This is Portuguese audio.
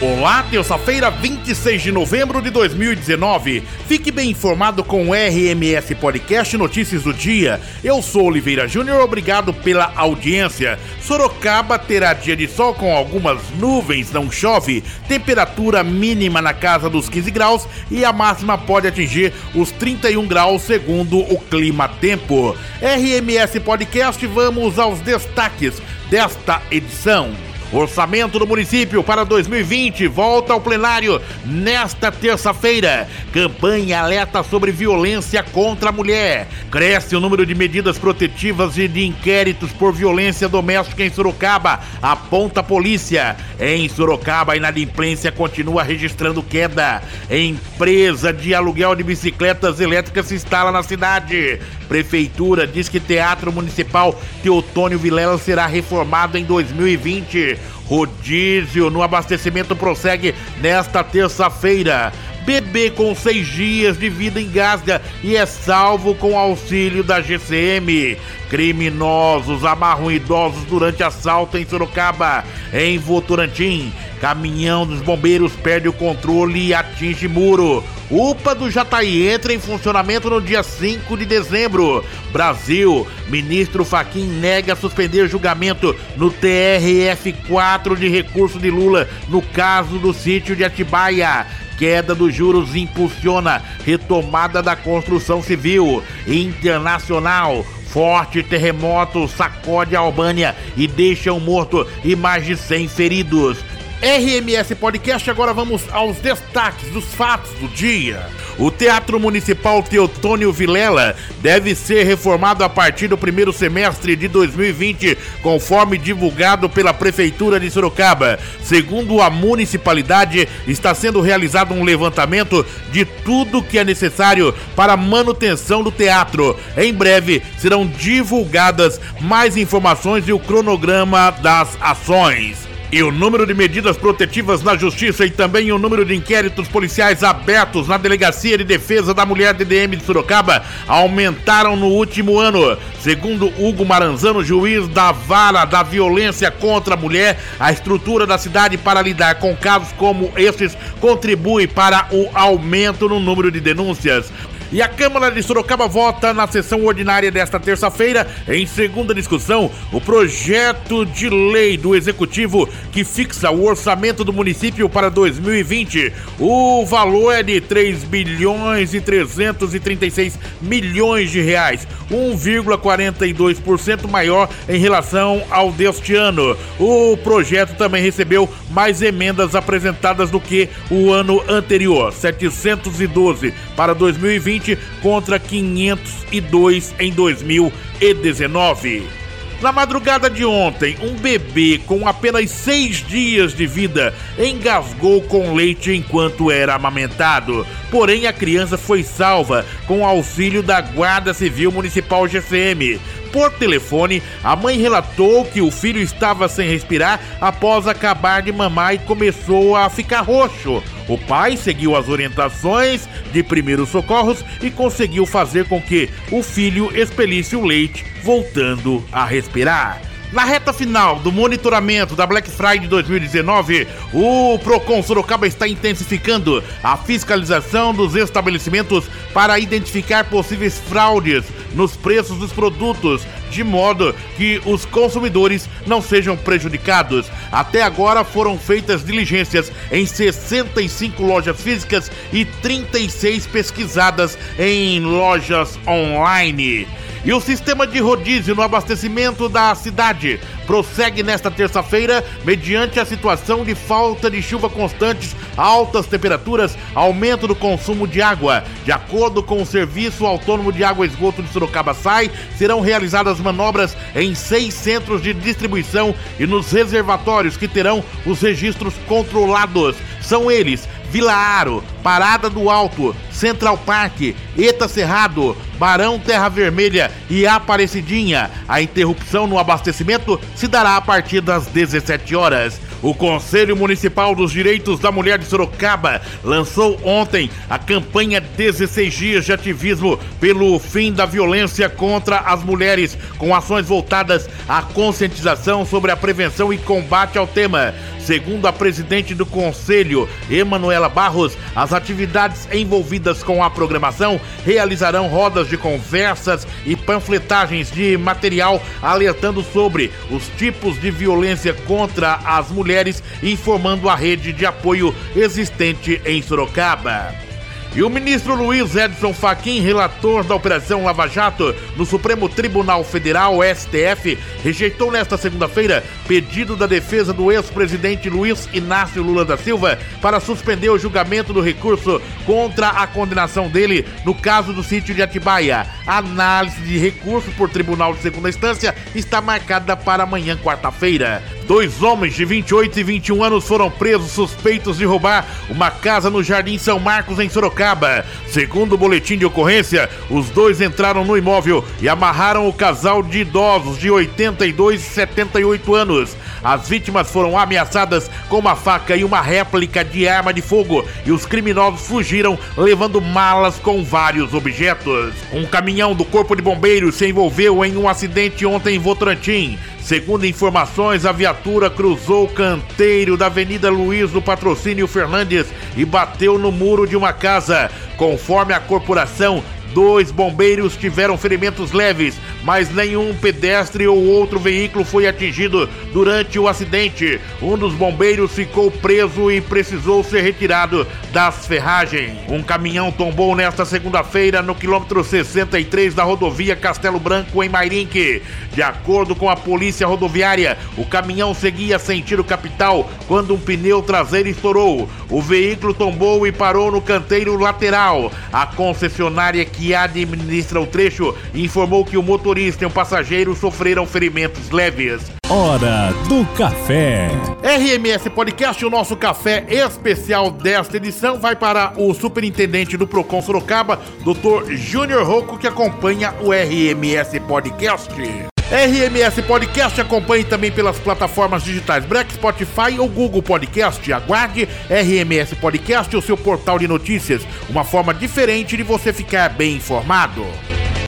Olá, terça-feira, 26 de novembro de 2019. Fique bem informado com o RMS Podcast Notícias do Dia. Eu sou Oliveira Júnior, obrigado pela audiência. Sorocaba terá dia de sol com algumas nuvens, não chove. Temperatura mínima na casa dos 15 graus e a máxima pode atingir os 31 graus, segundo o Clima Tempo. RMS Podcast, vamos aos destaques desta edição. Orçamento do município para 2020 volta ao plenário nesta terça-feira. Campanha alerta sobre violência contra a mulher. Cresce o número de medidas protetivas e de inquéritos por violência doméstica em Sorocaba, aponta a polícia. Em Sorocaba, a inadimplência continua registrando queda. Empresa de aluguel de bicicletas elétricas se instala na cidade. Prefeitura diz que Teatro Municipal Teotônio Vilela será reformado em 2020. Rodízio no abastecimento prossegue nesta terça-feira. Bebê com seis dias de vida engasga e é salvo com auxílio da GCM. Criminosos amarram idosos durante assalto em Sorocaba. Em Votorantim, caminhão dos bombeiros perde o controle e atinge muro. UPA do Jataí entra em funcionamento no dia 5 de dezembro. Brasil, ministro Faquim nega suspender julgamento no TRF4 de recurso de Lula no caso do sítio de Atibaia. Queda dos juros impulsiona retomada da construção civil internacional. Forte terremoto sacode a Albânia e deixa um morto e mais de 100 feridos. RMS Podcast, agora vamos aos destaques dos fatos do dia. O Teatro Municipal Teotônio Vilela deve ser reformado a partir do primeiro semestre de 2020, conforme divulgado pela Prefeitura de Sorocaba. Segundo a municipalidade, está sendo realizado um levantamento de tudo que é necessário para a manutenção do teatro. Em breve serão divulgadas mais informações e o cronograma das ações. E o número de medidas protetivas na Justiça e também o número de inquéritos policiais abertos na Delegacia de Defesa da Mulher DDM de Sorocaba aumentaram no último ano. Segundo Hugo Maranzano, juiz da Vara da Violência contra a Mulher, a estrutura da cidade para lidar com casos como estes contribui para o aumento no número de denúncias. E a Câmara de Sorocaba vota na sessão ordinária desta terça-feira, em segunda discussão, o projeto de lei do Executivo que fixa o orçamento do município para 2020. O valor é de 3 bilhões e 336 milhões de reais, 1,42% maior em relação ao deste ano. O projeto também recebeu mais emendas apresentadas do que o ano anterior, 712 para 2020 2020 contra 502 em 2019. Na madrugada de ontem, um bebê com apenas seis dias de vida engasgou com leite enquanto era amamentado. Porém, a criança foi salva com auxílio da Guarda Civil Municipal GCM. Por telefone, a mãe relatou que o filho estava sem respirar após acabar de mamar e começou a ficar roxo. O pai seguiu as orientações de primeiros socorros e conseguiu fazer com que o filho expelisse o leite, voltando a respirar. Na reta final do monitoramento da Black Friday 2019, o Procon Sorocaba está intensificando a fiscalização dos estabelecimentos para identificar possíveis fraudes nos preços dos produtos, de modo que os consumidores não sejam prejudicados. Até agora foram feitas diligências em 65 lojas físicas e 36 pesquisadas em lojas online. E o sistema de rodízio no abastecimento da cidade prossegue nesta terça-feira, mediante a situação de falta de chuva constantes, altas temperaturas, aumento do consumo de água. De acordo com o Serviço Autônomo de Água e Esgoto de Sorocaba SAI, serão realizadas manobras em seis centros de distribuição e nos reservatórios que terão os registros controlados. São eles Vila Aro, Parada do Alto, Central Park, Eta Cerrado, Barão Terra Vermelha e Aparecidinha. A interrupção no abastecimento se dará a partir das 17 horas. O Conselho Municipal dos Direitos da Mulher de Sorocaba lançou ontem a campanha 16 dias de ativismo pelo fim da violência contra as mulheres, com ações voltadas à conscientização sobre a prevenção e combate ao tema. Segundo a presidente do conselho, Emanuela Barros, as atividades envolvidas com a programação realizarão rodas de conversas e panfletagens de material alertando sobre os tipos de violência contra as mulheres, informando a rede de apoio existente em Sorocaba. E o ministro Luiz Edson Fachin, relator da Operação Lava Jato no Supremo Tribunal Federal, STF, rejeitou nesta segunda-feira pedido da defesa do ex-presidente Luiz Inácio Lula da Silva para suspender o julgamento do recurso contra a condenação dele no caso do sítio de Atibaia. A análise de recurso por tribunal de segunda instância está marcada para amanhã, quarta-feira. Dois homens de 28 e 21 anos foram presos suspeitos de roubar uma casa no Jardim São Marcos, em Sorocaba. Segundo o boletim de ocorrência, os dois entraram no imóvel e amarraram o casal de idosos de 82 e 78 anos. As vítimas foram ameaçadas com uma faca e uma réplica de arma de fogo e os criminosos fugiram levando malas com vários objetos. Um caminhão do Corpo de Bombeiros se envolveu em um acidente ontem em Votorantim. Segundo informações, a viatura cruzou o canteiro da Avenida Luiz do Patrocínio Fernandes e bateu no muro de uma casa. Conforme a corporação, Dois bombeiros tiveram ferimentos leves, mas nenhum pedestre ou outro veículo foi atingido durante o acidente. Um dos bombeiros ficou preso e precisou ser retirado das ferragens. Um caminhão tombou nesta segunda-feira no quilômetro 63 da rodovia Castelo Branco, em Mairinque. De acordo com a polícia rodoviária, o caminhão seguia sentido capital quando um pneu traseiro estourou. O veículo tombou e parou no canteiro lateral. A concessionária que que administra o trecho informou que o motorista e o passageiro sofreram ferimentos leves. Hora do café. RMS Podcast, o nosso café especial desta edição vai para o superintendente do Procon Sorocaba, Dr. Júnior Rocco, que acompanha o RMS Podcast. RMS Podcast acompanhe também pelas plataformas digitais Black, Spotify ou Google Podcast. Aguarde RMS Podcast, o seu portal de notícias, uma forma diferente de você ficar bem informado.